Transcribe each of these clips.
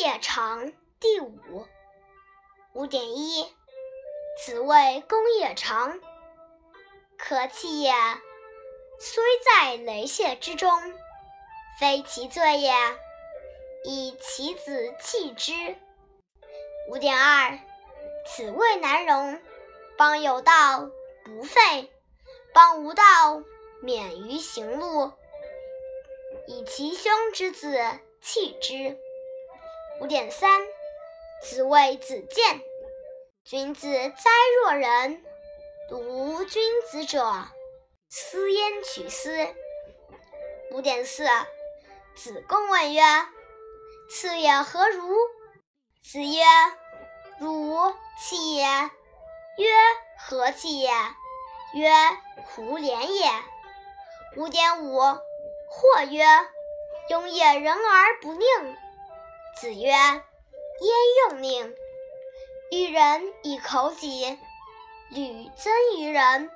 也长。第五五点一，子谓公也长，可弃也。虽在雷泄之中，非其罪也。以其子弃之。五点二，子谓难容，邦有道不废，邦无道免于行路。以其兄之子弃之。五点三，子谓子建，君子哉若人！独君子者，斯焉取斯？五点四，子贡问曰。次也何如？子曰：汝弃也。曰：何弃也？曰：胡连也。五点五。或曰：庸也人而不佞。子曰：焉用佞？欲人以口己，屡增于人，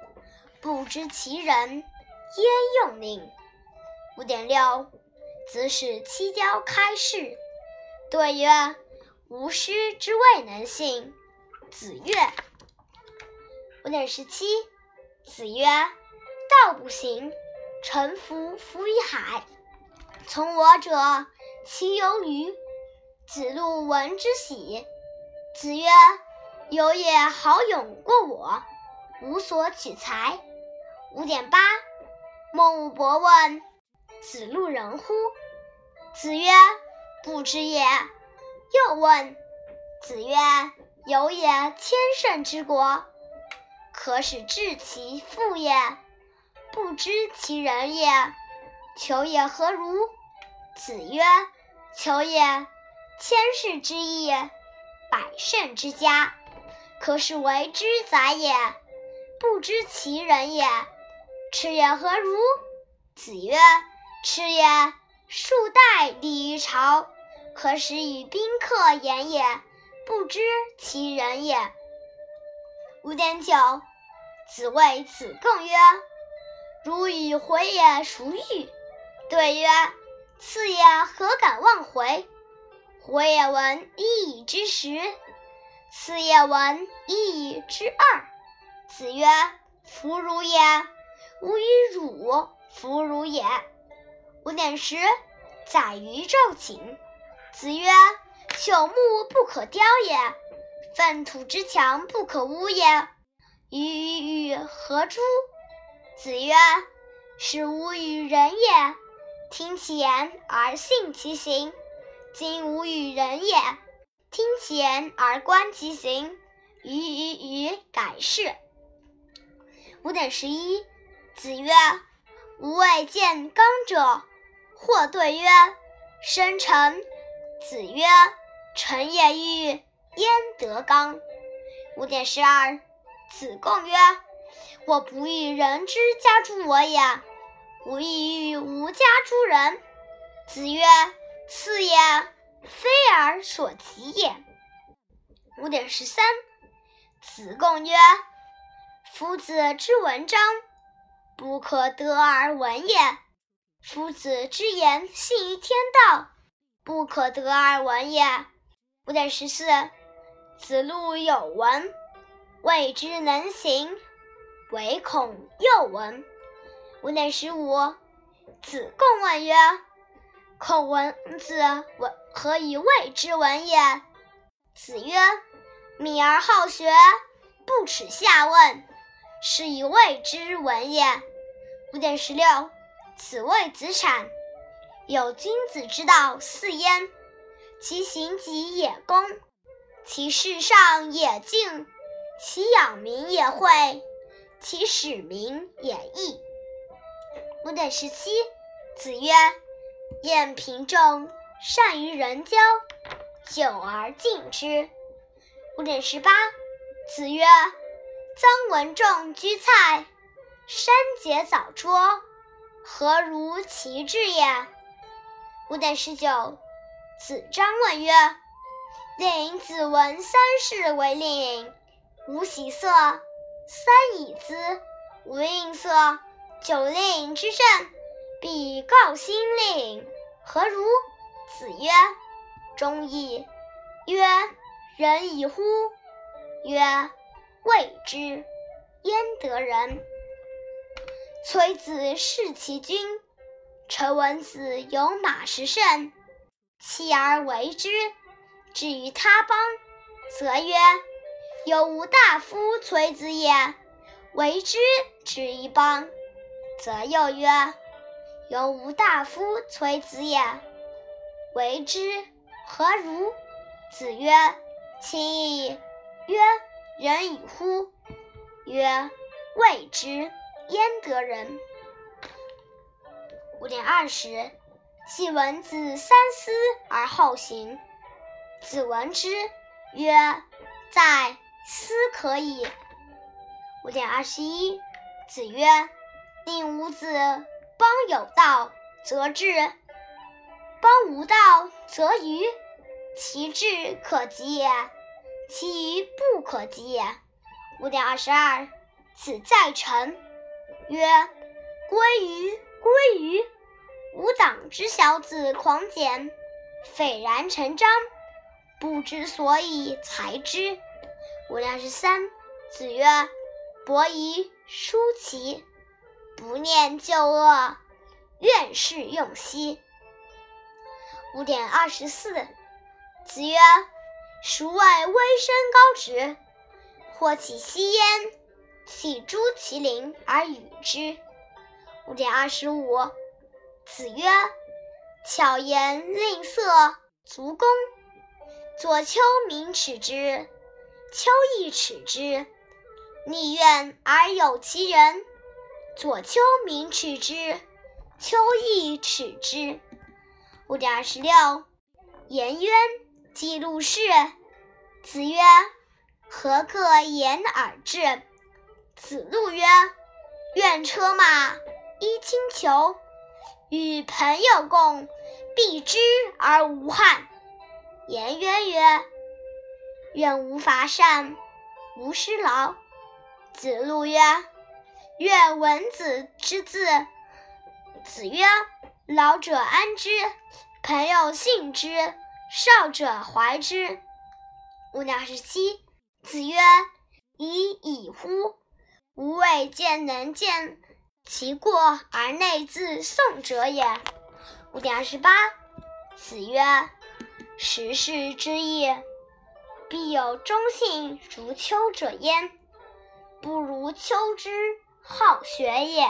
不知其人，焉用佞？五点六。子使七雕开市，对曰：“吾师之未能信。”子曰：“五点十七。”子曰：“道不行，臣服浮于海。从我者，其由于？”子路闻之喜。子曰：“有也好勇过我，无所取材。”五点八。孟武伯问。子路人乎？子曰：不知也。又问子曰：有也千乘之国，可使治其父也，不知其人也。求也何如？子曰：求也千世之义，百乘之家，可使为之宰也，不知其人也。赤也何如？子曰。赤也，数代立于朝，可使与宾客言也，不知其人也。五点九，子谓子贡曰：“如与回也，孰欲？”对曰：“次也，何敢忘回？”回也闻一以之十，次也闻一以之二。子曰：“弗如也，吾与汝弗如也。”五点十，宰于昼寝。子曰：“朽木不可雕也，粪土之墙不可污也。鱼与与何诸？”子曰：“是吾与人也，听其言而信其行。今吾与人也，听其言而观其行。予与鱼改是。”五点十一，子曰：“吾未见刚者。”或对曰：“生臣。”子曰：“臣也欲焉得刚？”五点十二。子贡曰：“我不欲人之家诸我也，吾亦欲吾家诸人。”子曰：“次也，非而所及也。”五点十三。子贡曰：“夫子之文章，不可得而闻也。”夫子之言信于天道，不可得而闻也。五点十四，子路有闻，谓之能行，唯恐又闻。五点十五，子贡问曰：“孔文子闻何以谓之闻也？”子曰：“敏而好学，不耻下问，是以谓之闻也。”五点十六。子谓子产：“有君子之道四焉，其行己也公，其事上也敬，其养民也惠，其使民也义。”五点十七。子曰：“晏平仲，善于人交，久而敬之。”五点十八。子曰：“臧文仲居蔡，山节早拙。”何如其志也？五点十九。子张问曰：“令尹子闻三世为令，无喜色，三以资，无吝啬，九令之政，必告心令，何如？”子曰：“忠义。曰：仁矣乎！曰：未之，焉得仁？崔子弑其君。臣闻子有马食胜，弃而为之。至于他邦，则曰：有无大夫崔子也，为之之一邦。则又曰：有无大夫崔子也，为之何如？子曰：亲矣。曰：仁矣乎！曰：未之，焉得仁？五点二十，季文子三思而后行。子闻之曰：在，思可以。五点二十一，子曰：令吾子邦有道则治，邦无道则愚。其志可及也，其愚不可及也。五点二十二，子在臣曰：“归于，归于！吾党之小子狂简，斐然成章，不知所以裁之。”五点二十三，子曰：“伯夷叔齐，不念旧恶，愿事用兮。”五点二十四。子曰：“孰谓微生高直？或起息焉，弃诸其邻而与之。”五点二十五。子曰：“巧言令色，足弓。左丘明耻之，丘亦耻之。逆愿而有其人，左丘明耻之，丘亦耻之。”五点二十六。颜渊。记录事。子曰：“何克言而至？”子路曰：“愿车马，衣轻裘，与朋友共，避之而无憾。”颜渊曰：“愿无伐善，无失劳。”子路曰：“愿闻子之字。”子曰：“老者安之，朋友信之。”少者怀之。五点二十七，子曰：“已矣乎！吾未见能见其过而内自颂者也。”五点二十八，子曰：“时事之易，必有忠信如丘者焉，不如丘之好学也。”